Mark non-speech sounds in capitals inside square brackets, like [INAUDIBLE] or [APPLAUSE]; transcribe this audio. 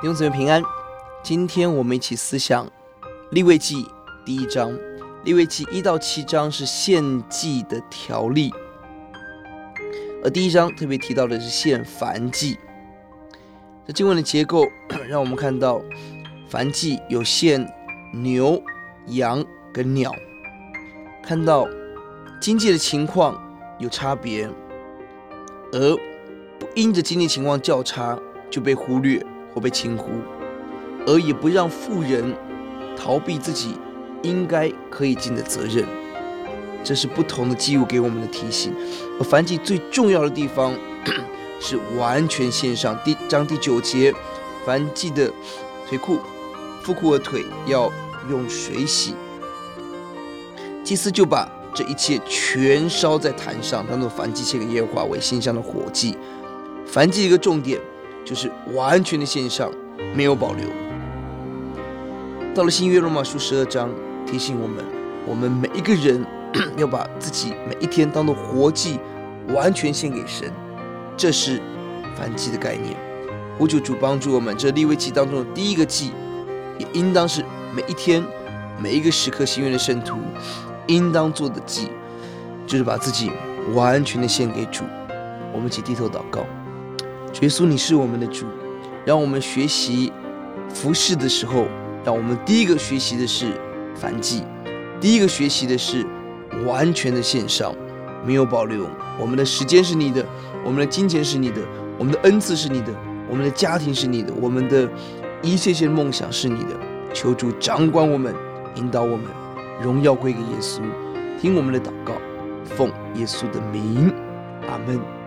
弟兄姊妹平安，今天我们一起思想利未记第一章。利未记一到七章是献祭的条例，而第一章特别提到的是献燔祭。这经文的结构 [CLEARS THROAT] 让我们看到，燔祭有献牛、羊跟鸟，看到经济的情况有差别，而不因着经济情况较差就被忽略。或被轻忽，而也不让富人逃避自己应该可以尽的责任，这是不同的祭物给我们的提醒。而燔祭最重要的地方 [COUGHS] 是完全献上。第章第九节，燔祭的腿裤、腹裤和腿要用水洗，祭司就把这一切全烧在坛上，当做燔祭献给耶和华为馨香的火祭。燔祭一个重点。就是完全的献上，没有保留。到了新约罗马书十二章，提醒我们，我们每一个人要把自己每一天当做活祭，完全献给神。这是燔祭的概念。呼求主帮助我们，这利未记当中的第一个祭，也应当是每一天每一个时刻心愿的圣徒应当做的祭，就是把自己完全的献给主。我们一起低头祷告。耶稣，你是我们的主，让我们学习服侍的时候，让我们第一个学习的是反祭，第一个学习的是完全的献上，没有保留。我们的时间是你的，我们的金钱是你的，我们的恩赐是你的，我们的家庭是你的，我们的一切些梦想是你的。求主掌管我们，引导我们，荣耀归给耶稣。听我们的祷告，奉耶稣的名，阿门。